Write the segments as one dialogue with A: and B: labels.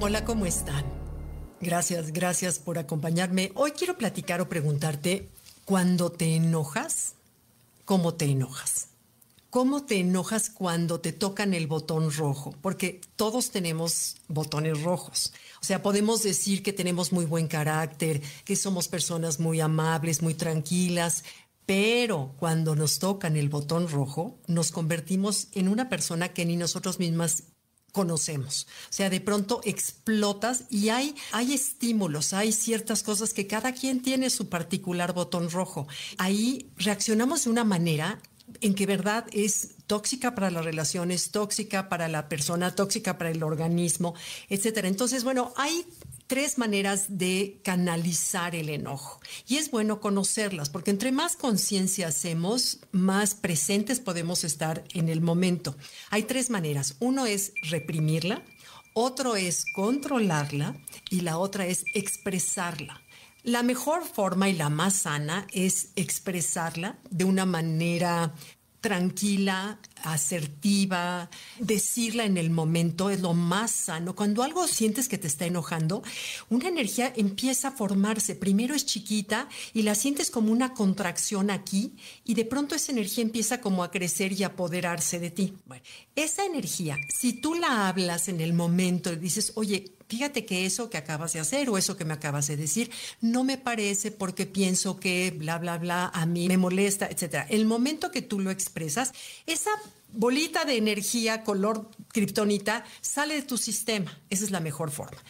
A: Hola, ¿cómo están? Gracias, gracias por acompañarme. Hoy quiero platicar o preguntarte, cuando te enojas, ¿cómo te enojas? ¿Cómo te enojas cuando te tocan el botón rojo? Porque todos tenemos botones rojos. O sea, podemos decir que tenemos muy buen carácter, que somos personas muy amables, muy tranquilas, pero cuando nos tocan el botón rojo, nos convertimos en una persona que ni nosotros mismas conocemos. O sea, de pronto explotas y hay, hay estímulos, hay ciertas cosas que cada quien tiene su particular botón rojo. Ahí reaccionamos de una manera en que verdad es tóxica para las relaciones, tóxica para la persona, tóxica para el organismo, etcétera. Entonces, bueno, hay tres maneras de canalizar el enojo. Y es bueno conocerlas, porque entre más conciencia hacemos, más presentes podemos estar en el momento. Hay tres maneras. Uno es reprimirla, otro es controlarla y la otra es expresarla. La mejor forma y la más sana es expresarla de una manera tranquila, asertiva, decirla en el momento es lo más sano. Cuando algo sientes que te está enojando, una energía empieza a formarse. Primero es chiquita y la sientes como una contracción aquí y de pronto esa energía empieza como a crecer y apoderarse de ti. Bueno, esa energía, si tú la hablas en el momento y dices, oye, fíjate que eso que acabas de hacer o eso que me acabas de decir no me parece porque pienso que bla, bla, bla, a mí me molesta, etc. El momento que tú lo expresas, esa bolita de energía color kriptonita sale de tu sistema. Esa es la mejor forma.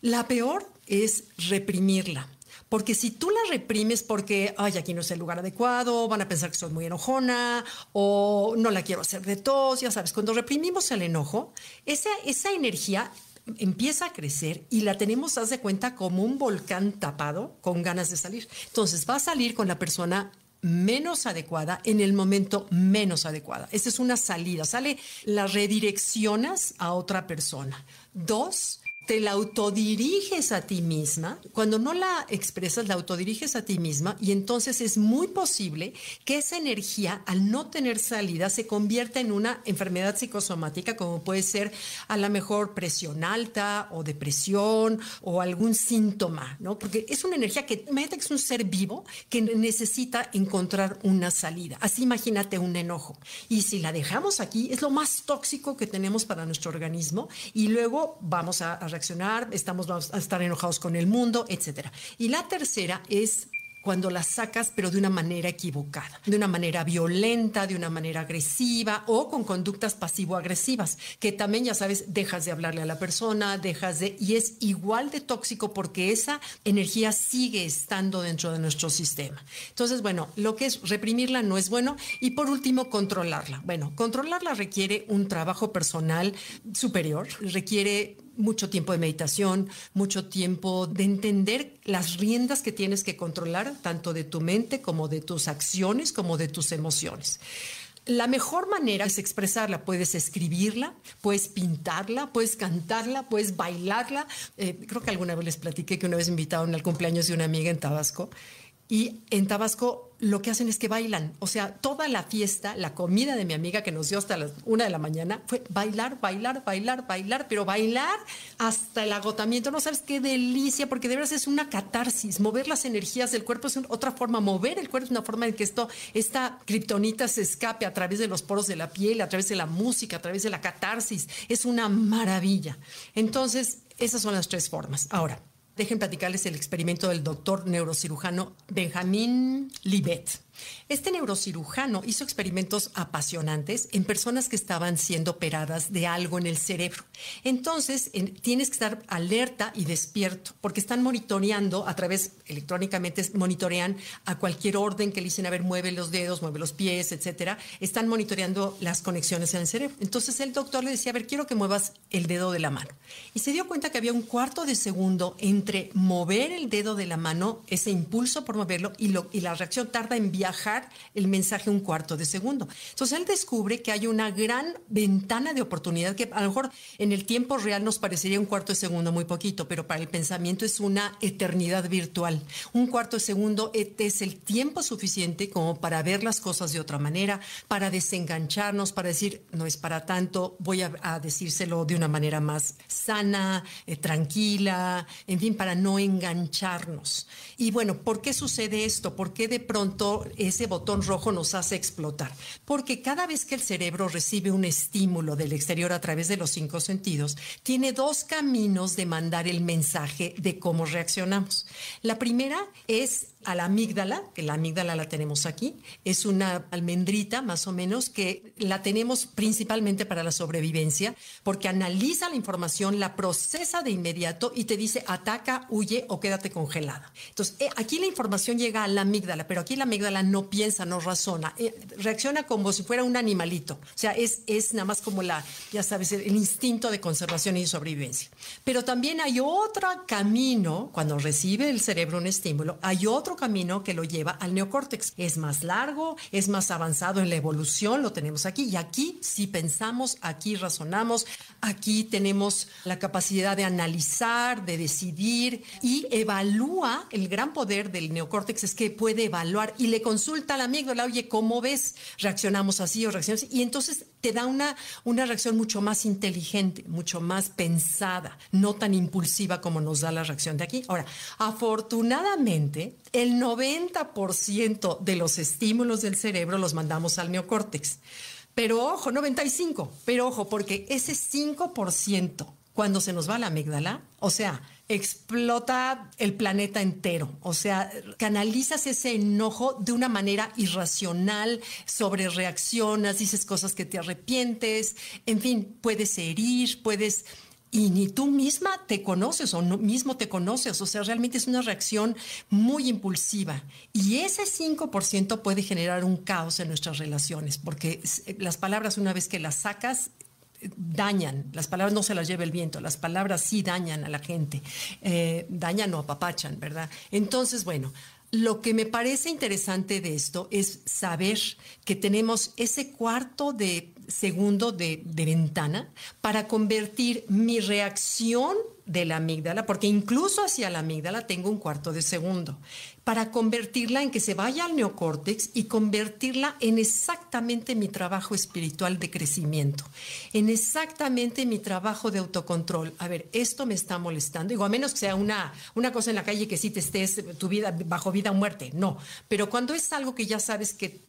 A: La peor es reprimirla. Porque si tú la reprimes porque, ay, aquí no es el lugar adecuado, van a pensar que soy muy enojona o no la quiero hacer de tos, ya sabes, cuando reprimimos el enojo, esa, esa energía empieza a crecer y la tenemos, haz de cuenta, como un volcán tapado con ganas de salir. Entonces va a salir con la persona menos adecuada en el momento menos adecuada. Esa es una salida. Sale, la redireccionas a otra persona. Dos, te la autodiriges a ti misma, cuando no la expresas, la autodiriges a ti misma y entonces es muy posible que esa energía, al no tener salida, se convierta en una enfermedad psicosomática, como puede ser a lo mejor presión alta o depresión o algún síntoma, ¿no? Porque es una energía que, imagínate que es un ser vivo que necesita encontrar una salida. Así imagínate un enojo. Y si la dejamos aquí, es lo más tóxico que tenemos para nuestro organismo y luego vamos a, a reaccionar, estamos vamos a estar enojados con el mundo, etcétera. Y la tercera es cuando la sacas pero de una manera equivocada, de una manera violenta, de una manera agresiva o con conductas pasivo-agresivas, que también ya sabes, dejas de hablarle a la persona, dejas de... y es igual de tóxico porque esa energía sigue estando dentro de nuestro sistema. Entonces, bueno, lo que es reprimirla no es bueno y por último, controlarla. Bueno, controlarla requiere un trabajo personal superior, requiere mucho tiempo de meditación, mucho tiempo de entender las riendas que tienes que controlar, tanto de tu mente como de tus acciones, como de tus emociones. La mejor manera es expresarla. Puedes escribirla, puedes pintarla, puedes cantarla, puedes bailarla. Eh, creo que alguna vez les platiqué que una vez invitaron al cumpleaños de una amiga en Tabasco y en Tabasco lo que hacen es que bailan. O sea, toda la fiesta, la comida de mi amiga que nos dio hasta las una de la mañana fue bailar, bailar, bailar, bailar, pero bailar hasta el agotamiento. No sabes qué delicia, porque de verdad es una catarsis. Mover las energías del cuerpo es otra forma. Mover el cuerpo es una forma en que esto, esta kriptonita se escape a través de los poros de la piel, a través de la música, a través de la catarsis. Es una maravilla. Entonces, esas son las tres formas. Ahora, Dejen platicarles el experimento del doctor neurocirujano Benjamin Libet. Este neurocirujano hizo experimentos apasionantes en personas que estaban siendo operadas de algo en el cerebro. Entonces, tienes que estar alerta y despierto, porque están monitoreando a través, electrónicamente, monitorean a cualquier orden que le dicen, a ver, mueve los dedos, mueve los pies, etcétera. Están monitoreando las conexiones en el cerebro. Entonces, el doctor le decía, a ver, quiero que muevas el dedo de la mano. Y se dio cuenta que había un cuarto de segundo entre mover el dedo de la mano, ese impulso por moverlo, y, y la reacción tarda en enviar viajar el mensaje un cuarto de segundo. Entonces él descubre que hay una gran ventana de oportunidad que a lo mejor en el tiempo real nos parecería un cuarto de segundo muy poquito, pero para el pensamiento es una eternidad virtual. Un cuarto de segundo es el tiempo suficiente como para ver las cosas de otra manera, para desengancharnos, para decir, no es para tanto, voy a, decírselo de una manera más sana, eh, tranquila, en fin, para no engancharnos. Y bueno, ¿por qué sucede esto? ¿Por qué de pronto ese botón rojo nos hace explotar? Porque cada vez que el cerebro recibe un estímulo del exterior a través de los cinco sentidos, tiene dos caminos de mandar el mensaje de cómo reaccionamos. La primera es a la amígdala, que la amígdala la tenemos aquí, es una almendrita más o menos que la tenemos principalmente para la sobrevivencia, porque analiza la información, la procesa de inmediato y te dice ataca, huye o quédate congelada. Entonces, eh, aquí la información llega a la amígdala, pero aquí la amígdala no piensa, no razona, eh, reacciona como si fuera un animalito. O sea, es, es nada más como la, ya sabes, el instinto de conservación y sobrevivencia. Pero también hay otro camino, cuando recibe el cerebro un estímulo, hay otro camino que lo lleva al neocórtex. Es más largo, es más avanzado en la evolución, lo tenemos aquí. Y aquí si pensamos, aquí razonamos, aquí tenemos la capacidad de analizar, de decidir y evalúa. El gran poder del neocórtex es que puede evaluar y le consulta a la amígdala, oye, ¿cómo ves? ¿Reaccionamos así o reaccionamos así? Y entonces te da una, una reacción mucho más inteligente, mucho más pensada, no tan impulsiva como nos da la reacción de aquí. Ahora, afortunadamente, el 90% de los estímulos del cerebro los mandamos al neocórtex. Pero ojo, 95, pero ojo, porque ese 5%, cuando se nos va la amígdala, o sea, explota el planeta entero. O sea, canalizas ese enojo de una manera irracional, sobre reaccionas, dices cosas que te arrepientes, en fin, puedes herir, puedes y ni tú misma te conoces o no, mismo te conoces. O sea, realmente es una reacción muy impulsiva. Y ese 5% puede generar un caos en nuestras relaciones, porque las palabras una vez que las sacas, dañan, las palabras no se las lleva el viento, las palabras sí dañan a la gente, eh, dañan o apapachan, ¿verdad? Entonces, bueno, lo que me parece interesante de esto es saber que tenemos ese cuarto de segundo de, ventana para convertir mi reacción de la amígdala, porque incluso hacia la amígdala tengo un cuarto de segundo, para convertirla en que se vaya al neocórtex y convertirla en exactamente mi trabajo espiritual de crecimiento, en exactamente mi trabajo de autocontrol. A ver, esto me está molestando, digo, a menos que sea una, una cosa en la calle que sí te estés tu vida bajo vida o muerte, no, pero cuando es algo que ya sabes que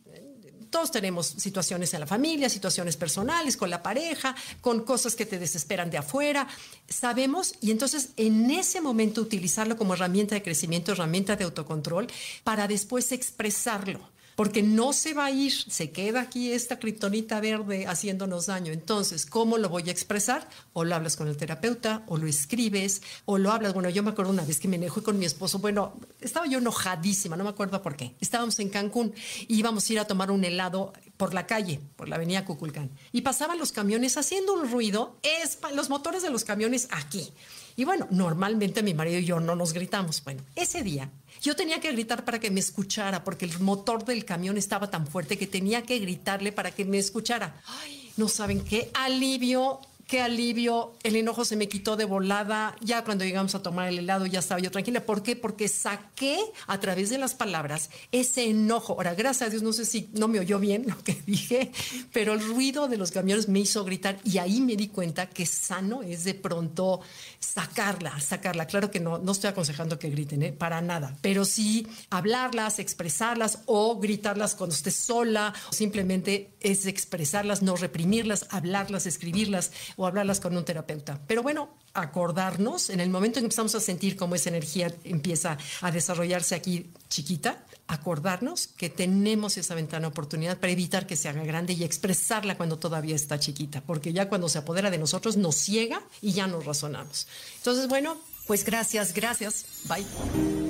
A: todos tenemos situaciones en la familia, situaciones personales, con la pareja, con cosas que te desesperan de afuera. Sabemos y entonces en ese momento utilizarlo como herramienta de crecimiento, herramienta de autocontrol, para después expresarlo porque no se va a ir, se queda aquí esta kriptonita verde haciéndonos daño. Entonces, ¿cómo lo voy a expresar? O lo hablas con el terapeuta, o lo escribes, o lo hablas. Bueno, yo me acuerdo una vez que me enojé con mi esposo. Bueno, estaba yo enojadísima, no me acuerdo por qué. Estábamos en Cancún y íbamos a ir a tomar un helado por la calle, por la avenida Cuculcán. Y pasaban los camiones haciendo un ruido, es los motores de los camiones aquí. Y bueno, normalmente mi marido y yo no nos gritamos. Bueno, ese día yo tenía que gritar para que me escuchara, porque el motor del camión estaba tan fuerte que tenía que gritarle para que me escuchara. Ay, no saben qué alivio qué alivio, el enojo se me quitó de volada, ya cuando llegamos a tomar el helado ya estaba yo tranquila. ¿Por qué? Porque saqué a través de las palabras ese enojo. Ahora, gracias a Dios, no sé si no me oyó bien lo que dije, pero el ruido de los camiones me hizo gritar y ahí me di cuenta que sano es de pronto sacarla, sacarla. Claro que no, no estoy aconsejando que griten, ¿eh? para nada, pero sí hablarlas, expresarlas o gritarlas cuando esté sola, simplemente es expresarlas, no reprimirlas, hablarlas, escribirlas o hablarlas con un terapeuta. Pero bueno, acordarnos en el momento en que empezamos a sentir cómo esa energía empieza a desarrollarse aquí chiquita, acordarnos que tenemos esa ventana de oportunidad para evitar que se haga grande y expresarla cuando todavía está chiquita, porque ya cuando se apodera de nosotros nos ciega y ya nos razonamos. Entonces, bueno, pues gracias, gracias. Bye.